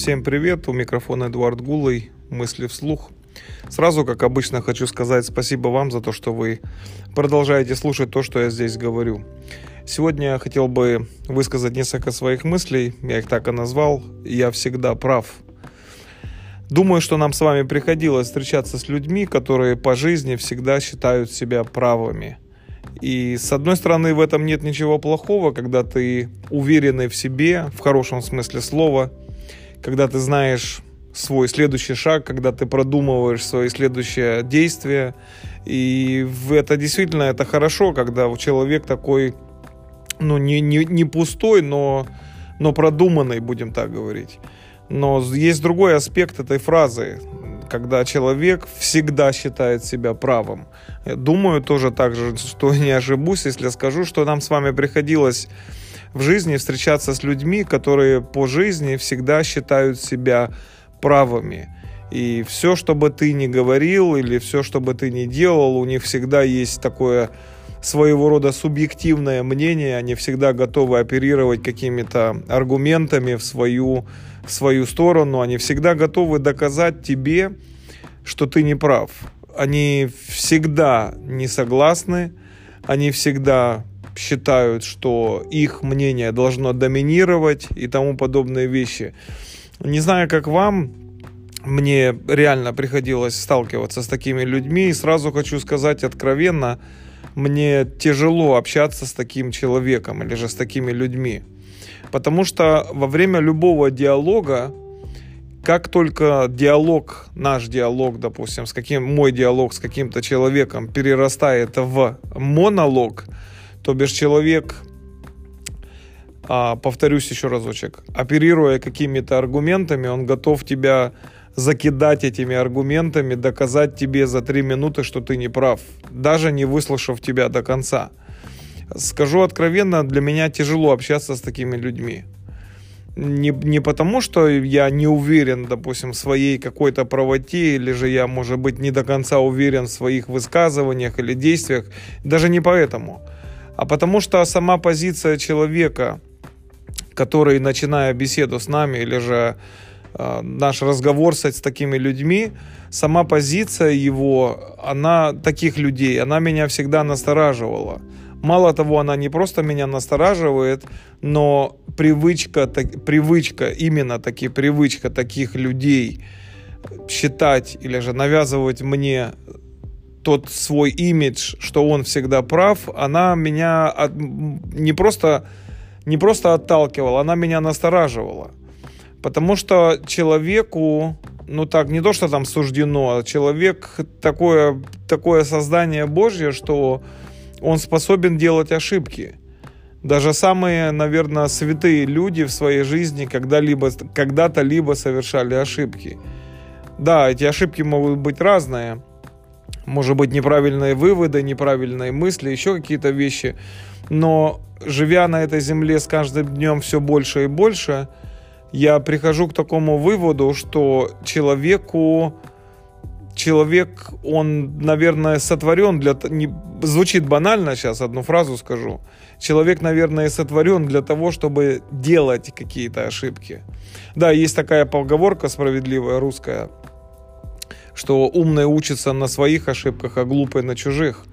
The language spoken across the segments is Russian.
Всем привет, у микрофона Эдуард Гулый, мысли вслух. Сразу, как обычно, хочу сказать спасибо вам за то, что вы продолжаете слушать то, что я здесь говорю. Сегодня я хотел бы высказать несколько своих мыслей, я их так и назвал «Я всегда прав». Думаю, что нам с вами приходилось встречаться с людьми, которые по жизни всегда считают себя правыми. И с одной стороны, в этом нет ничего плохого, когда ты уверенный в себе, в хорошем смысле слова, когда ты знаешь свой следующий шаг, когда ты продумываешь свои следующие действия. И это действительно это хорошо, когда человек такой, ну, не, не, не пустой, но, но продуманный, будем так говорить. Но есть другой аспект этой фразы, когда человек всегда считает себя правым. Я думаю тоже так же, что не ошибусь, если скажу, что нам с вами приходилось в жизни встречаться с людьми, которые по жизни всегда считают себя правыми. И все, что бы ты ни говорил или все, что бы ты ни делал, у них всегда есть такое своего рода субъективное мнение, они всегда готовы оперировать какими-то аргументами в свою, в свою сторону, они всегда готовы доказать тебе, что ты не прав. Они всегда не согласны, они всегда считают, что их мнение должно доминировать и тому подобные вещи. Не знаю, как вам, мне реально приходилось сталкиваться с такими людьми, и сразу хочу сказать откровенно, мне тяжело общаться с таким человеком или же с такими людьми. Потому что во время любого диалога, как только диалог, наш диалог, допустим, с каким мой диалог с каким-то человеком перерастает в монолог, то бишь человек, а, повторюсь еще разочек, оперируя какими-то аргументами, он готов тебя закидать этими аргументами, доказать тебе за три минуты, что ты не прав, даже не выслушав тебя до конца. Скажу откровенно, для меня тяжело общаться с такими людьми. Не, не потому, что я не уверен, допустим, в своей какой-то правоте, или же я, может быть, не до конца уверен в своих высказываниях или действиях. Даже не поэтому а потому что сама позиция человека, который, начиная беседу с нами или же э, наш разговор с, с такими людьми, сама позиция его, она таких людей, она меня всегда настораживала. Мало того, она не просто меня настораживает, но привычка, так, привычка, именно таки привычка таких людей считать или же навязывать мне тот свой имидж, что он всегда прав, она меня от, не просто не просто отталкивала, она меня настораживала. Потому что человеку, ну так, не то, что там суждено, а человек такое, такое создание Божье, что он способен делать ошибки. Даже самые, наверное, святые люди в своей жизни когда-либо, когда-то либо совершали ошибки. Да, эти ошибки могут быть разные, может быть, неправильные выводы, неправильные мысли, еще какие-то вещи. Но живя на этой земле с каждым днем все больше и больше, я прихожу к такому выводу, что человеку человек, он, наверное, сотворен для... Не, звучит банально сейчас, одну фразу скажу. Человек, наверное, сотворен для того, чтобы делать какие-то ошибки. Да, есть такая поговорка справедливая русская что умный учится на своих ошибках, а глупый на чужих.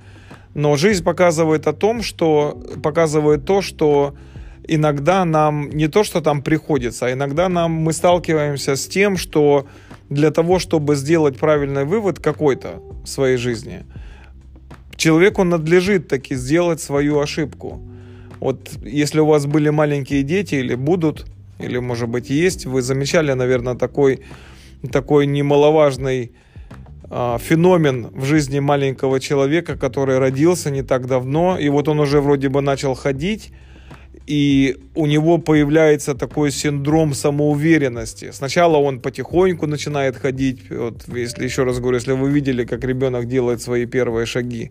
Но жизнь показывает о том, что показывает то, что иногда нам не то, что там приходится, а иногда нам мы сталкиваемся с тем, что для того, чтобы сделать правильный вывод какой-то в своей жизни, человеку надлежит таки сделать свою ошибку. Вот если у вас были маленькие дети или будут, или может быть есть, вы замечали, наверное, такой, такой немаловажный феномен в жизни маленького человека, который родился не так давно, и вот он уже вроде бы начал ходить, и у него появляется такой синдром самоуверенности. Сначала он потихоньку начинает ходить, вот если еще раз говорю, если вы видели, как ребенок делает свои первые шаги,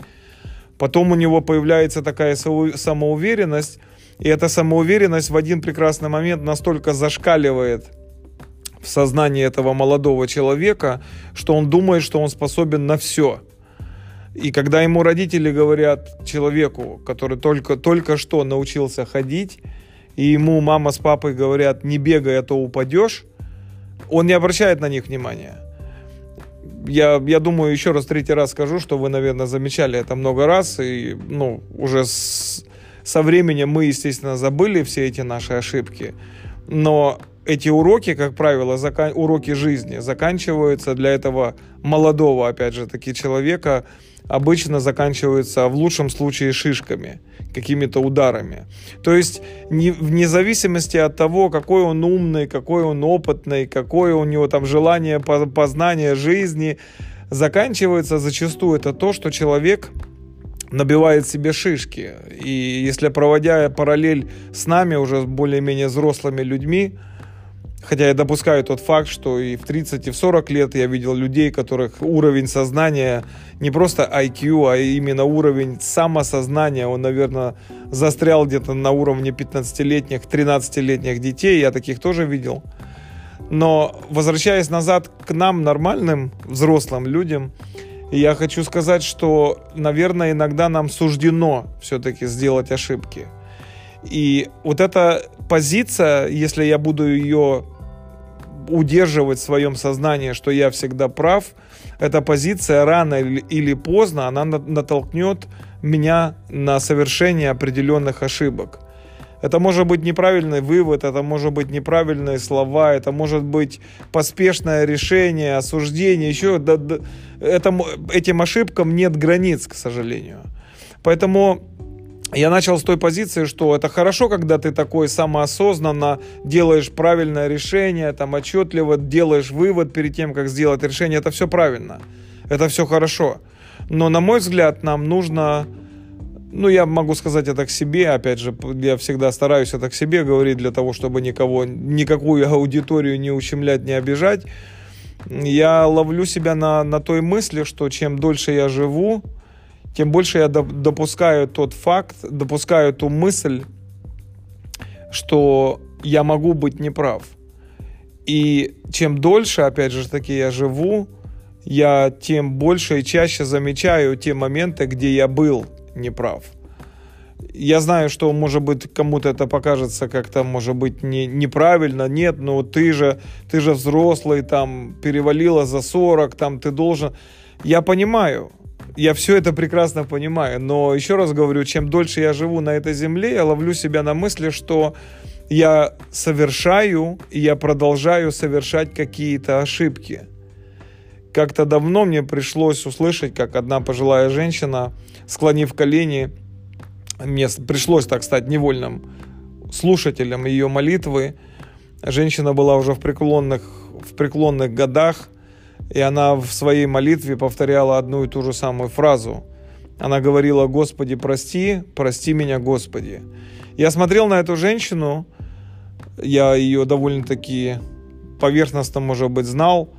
потом у него появляется такая самоуверенность, и эта самоуверенность в один прекрасный момент настолько зашкаливает в сознании этого молодого человека, что он думает, что он способен на все. И когда ему родители говорят человеку, который только, только что научился ходить, и ему мама с папой говорят, не бегай, а то упадешь, он не обращает на них внимания. Я, я думаю, еще раз, третий раз скажу, что вы, наверное, замечали это много раз, и ну, уже с, со временем мы, естественно, забыли все эти наши ошибки. Но эти уроки, как правило, закан... уроки жизни заканчиваются для этого молодого, опять же таки, человека, обычно заканчиваются в лучшем случае шишками, какими-то ударами. То есть не, вне зависимости от того, какой он умный, какой он опытный, какое у него там желание познания жизни, заканчивается зачастую это то, что человек набивает себе шишки. И если проводя параллель с нами, уже более-менее взрослыми людьми, Хотя я допускаю тот факт, что и в 30, и в 40 лет я видел людей, которых уровень сознания, не просто IQ, а именно уровень самосознания, он, наверное, застрял где-то на уровне 15-летних, 13-летних детей. Я таких тоже видел. Но возвращаясь назад к нам, нормальным взрослым людям, я хочу сказать, что, наверное, иногда нам суждено все-таки сделать ошибки. И вот эта позиция, если я буду ее удерживать в своем сознании, что я всегда прав, эта позиция рано или поздно, она натолкнет меня на совершение определенных ошибок. Это может быть неправильный вывод, это может быть неправильные слова, это может быть поспешное решение, осуждение, еще этим ошибкам нет границ, к сожалению. Поэтому я начал с той позиции, что это хорошо, когда ты такой самоосознанно делаешь правильное решение, там отчетливо делаешь вывод перед тем, как сделать решение. Это все правильно, это все хорошо. Но, на мой взгляд, нам нужно, ну, я могу сказать это к себе, опять же, я всегда стараюсь это к себе говорить для того, чтобы никого, никакую аудиторию не ущемлять, не обижать. Я ловлю себя на, на той мысли, что чем дольше я живу, тем больше я допускаю тот факт, допускаю ту мысль, что я могу быть неправ. И чем дольше, опять же таки, я живу, я тем больше и чаще замечаю те моменты, где я был неправ. Я знаю, что, может быть, кому-то это покажется как-то, может быть, не, неправильно. Нет, но ты же, ты же взрослый, там, перевалило за 40, там, ты должен... Я понимаю, я все это прекрасно понимаю, но еще раз говорю, чем дольше я живу на этой земле, я ловлю себя на мысли, что я совершаю и я продолжаю совершать какие-то ошибки. Как-то давно мне пришлось услышать, как одна пожилая женщина, склонив колени, мне пришлось так стать невольным слушателем ее молитвы. Женщина была уже в преклонных, в преклонных годах, и она в своей молитве повторяла одну и ту же самую фразу. Она говорила, Господи, прости, прости меня, Господи. Я смотрел на эту женщину, я ее довольно-таки поверхностно, может быть, знал,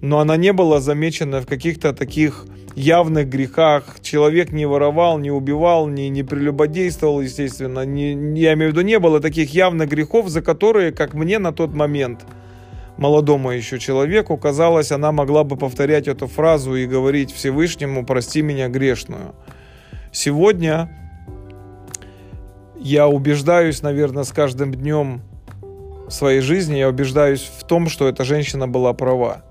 но она не была замечена в каких-то таких явных грехах. Человек не воровал, не убивал, не, не прелюбодействовал, естественно. Не, я имею в виду, не было таких явных грехов, за которые, как мне на тот момент – молодому еще человеку, казалось, она могла бы повторять эту фразу и говорить Всевышнему «прости меня грешную». Сегодня я убеждаюсь, наверное, с каждым днем своей жизни, я убеждаюсь в том, что эта женщина была права.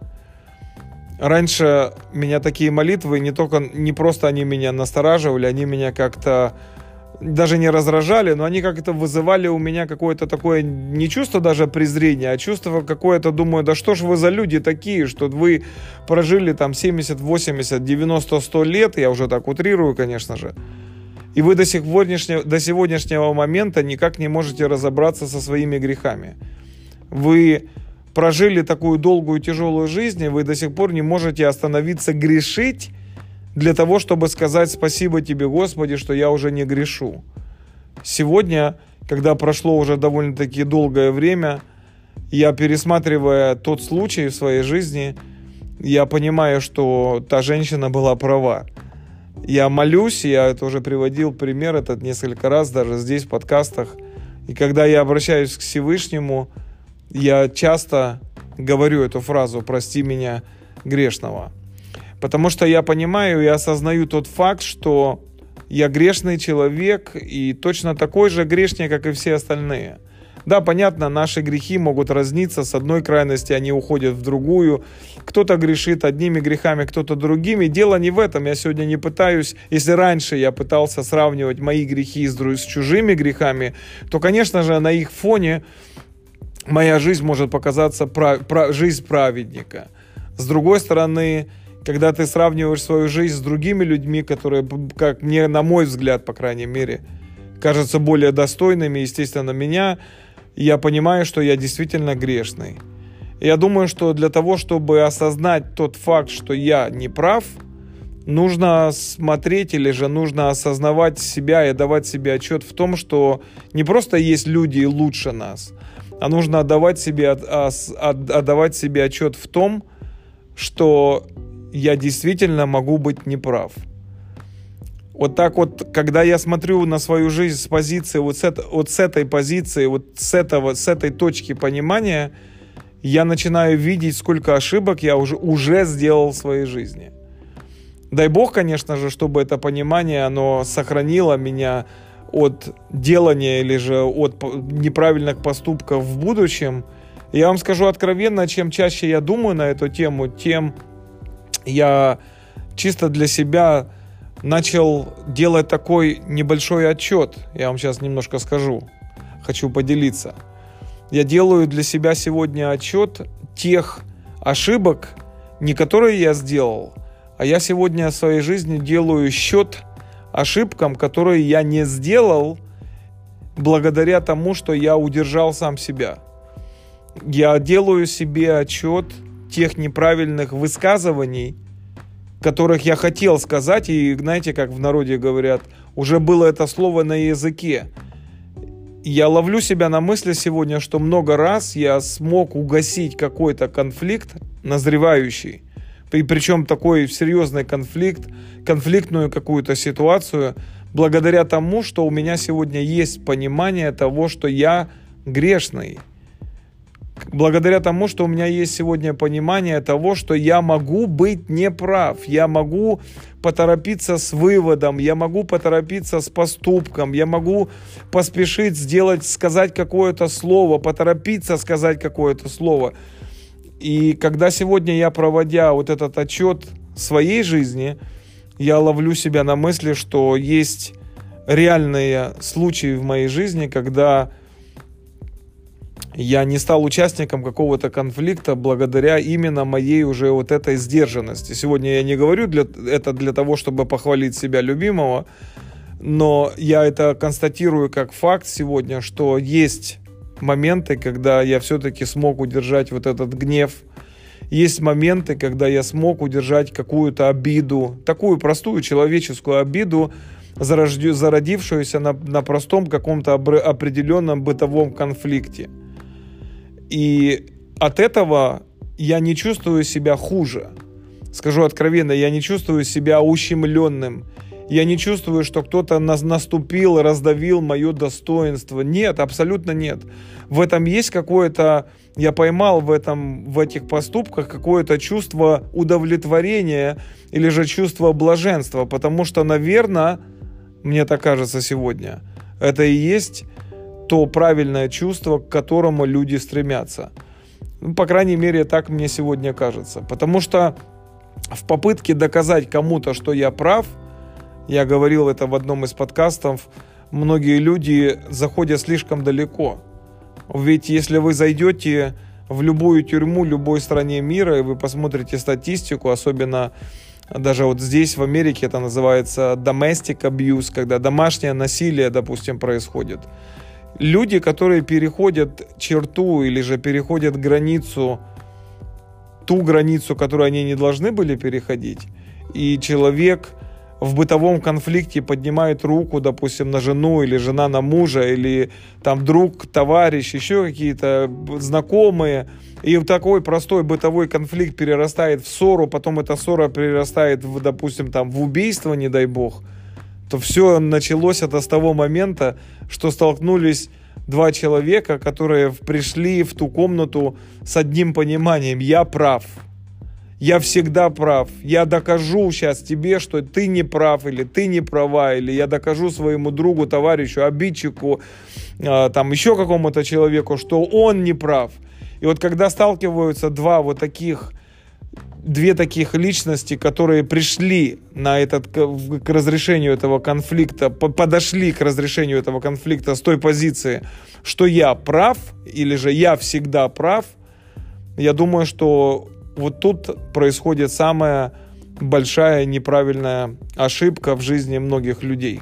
Раньше меня такие молитвы не только, не просто они меня настораживали, они меня как-то даже не раздражали, но они как-то вызывали у меня какое-то такое не чувство даже презрения, а чувство какое-то, думаю, да что ж вы за люди такие, что вы прожили там 70, 80, 90, 100 лет, я уже так утрирую, конечно же, и вы до, сегодняшнего, до сегодняшнего момента никак не можете разобраться со своими грехами. Вы прожили такую долгую тяжелую жизнь, и вы до сих пор не можете остановиться грешить, для того, чтобы сказать спасибо тебе, Господи, что я уже не грешу. Сегодня, когда прошло уже довольно-таки долгое время, я пересматривая тот случай в своей жизни, я понимаю, что та женщина была права. Я молюсь, я это уже приводил пример этот несколько раз, даже здесь в подкастах. И когда я обращаюсь к Всевышнему, я часто говорю эту фразу «прости меня грешного». Потому что я понимаю и осознаю тот факт, что я грешный человек и точно такой же грешник, как и все остальные. Да, понятно, наши грехи могут разниться. С одной крайности они уходят в другую. Кто-то грешит одними грехами, кто-то другими. Дело не в этом. Я сегодня не пытаюсь, если раньше я пытался сравнивать мои грехи с, с чужими грехами, то, конечно же, на их фоне моя жизнь может показаться прав, прав, жизнь праведника. С другой стороны, когда ты сравниваешь свою жизнь с другими людьми, которые, как мне, на мой взгляд, по крайней мере, кажутся более достойными, естественно, меня, я понимаю, что я действительно грешный. Я думаю, что для того, чтобы осознать тот факт, что я не прав, нужно смотреть или же нужно осознавать себя и давать себе отчет в том, что не просто есть люди лучше нас, а нужно отдавать себе, отдавать себе отчет в том, что я действительно могу быть неправ. Вот так вот, когда я смотрю на свою жизнь с позиции, вот с, это, вот с этой позиции, вот с, этого, с этой точки понимания, я начинаю видеть, сколько ошибок я уже, уже сделал в своей жизни. Дай бог, конечно же, чтобы это понимание, оно сохранило меня от делания или же от неправильных поступков в будущем. Я вам скажу откровенно, чем чаще я думаю на эту тему, тем я чисто для себя начал делать такой небольшой отчет. Я вам сейчас немножко скажу. Хочу поделиться. Я делаю для себя сегодня отчет тех ошибок, не которые я сделал, а я сегодня в своей жизни делаю счет ошибкам, которые я не сделал благодаря тому, что я удержал сам себя. Я делаю себе отчет тех неправильных высказываний, которых я хотел сказать, и знаете, как в народе говорят, уже было это слово на языке. Я ловлю себя на мысли сегодня, что много раз я смог угасить какой-то конфликт назревающий, и причем такой серьезный конфликт, конфликтную какую-то ситуацию, благодаря тому, что у меня сегодня есть понимание того, что я грешный – благодаря тому, что у меня есть сегодня понимание того, что я могу быть неправ, я могу поторопиться с выводом, я могу поторопиться с поступком, я могу поспешить сделать, сказать какое-то слово, поторопиться сказать какое-то слово. И когда сегодня я, проводя вот этот отчет своей жизни, я ловлю себя на мысли, что есть реальные случаи в моей жизни, когда я не стал участником какого-то конфликта благодаря именно моей уже вот этой сдержанности. Сегодня я не говорю для, это для того, чтобы похвалить себя любимого, но я это констатирую как факт сегодня, что есть моменты, когда я все-таки смог удержать вот этот гнев, есть моменты, когда я смог удержать какую-то обиду, такую простую человеческую обиду, зародившуюся на, на простом каком-то определенном бытовом конфликте. И от этого я не чувствую себя хуже. Скажу откровенно, я не чувствую себя ущемленным. Я не чувствую, что кто-то наступил, раздавил мое достоинство. Нет, абсолютно нет. В этом есть какое-то, я поймал в, этом, в этих поступках какое-то чувство удовлетворения или же чувство блаженства. Потому что, наверное, мне так кажется сегодня, это и есть то правильное чувство, к которому люди стремятся. Ну, по крайней мере, так мне сегодня кажется. Потому что в попытке доказать кому-то, что я прав, я говорил это в одном из подкастов, многие люди заходят слишком далеко. Ведь если вы зайдете в любую тюрьму любой стране мира, и вы посмотрите статистику, особенно даже вот здесь, в Америке, это называется domestic abuse, когда домашнее насилие, допустим, происходит – люди, которые переходят черту или же переходят границу, ту границу, которую они не должны были переходить, и человек в бытовом конфликте поднимает руку, допустим, на жену или жена на мужа, или там друг, товарищ, еще какие-то знакомые, и такой простой бытовой конфликт перерастает в ссору, потом эта ссора перерастает, в, допустим, там, в убийство, не дай бог – то все началось это с того момента, что столкнулись два человека, которые пришли в ту комнату с одним пониманием. Я прав. я всегда прав, я докажу сейчас тебе, что ты не прав, или ты не права, или я докажу своему другу, товарищу, обидчику, э, там еще какому-то человеку, что он не прав. И вот когда сталкиваются два вот таких две таких личности, которые пришли на этот, к разрешению этого конфликта, подошли к разрешению этого конфликта с той позиции, что я прав, или же я всегда прав, я думаю, что вот тут происходит самая большая неправильная ошибка в жизни многих людей.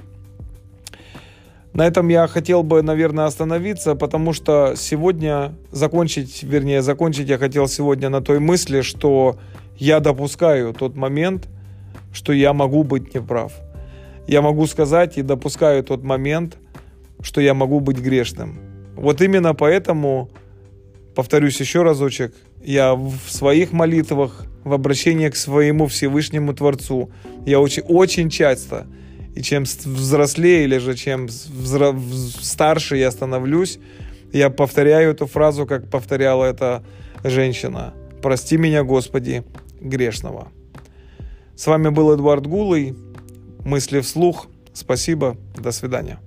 На этом я хотел бы, наверное, остановиться, потому что сегодня закончить, вернее, закончить я хотел сегодня на той мысли, что я допускаю тот момент, что я могу быть неправ. Я могу сказать и допускаю тот момент, что я могу быть грешным. Вот именно поэтому, повторюсь еще разочек, я в своих молитвах, в обращении к своему Всевышнему Творцу, я очень, очень часто, и чем взрослее или же чем взро... старше я становлюсь, я повторяю эту фразу, как повторяла эта женщина. «Прости меня, Господи, грешного. С вами был Эдуард Гулый. Мысли вслух. Спасибо. До свидания.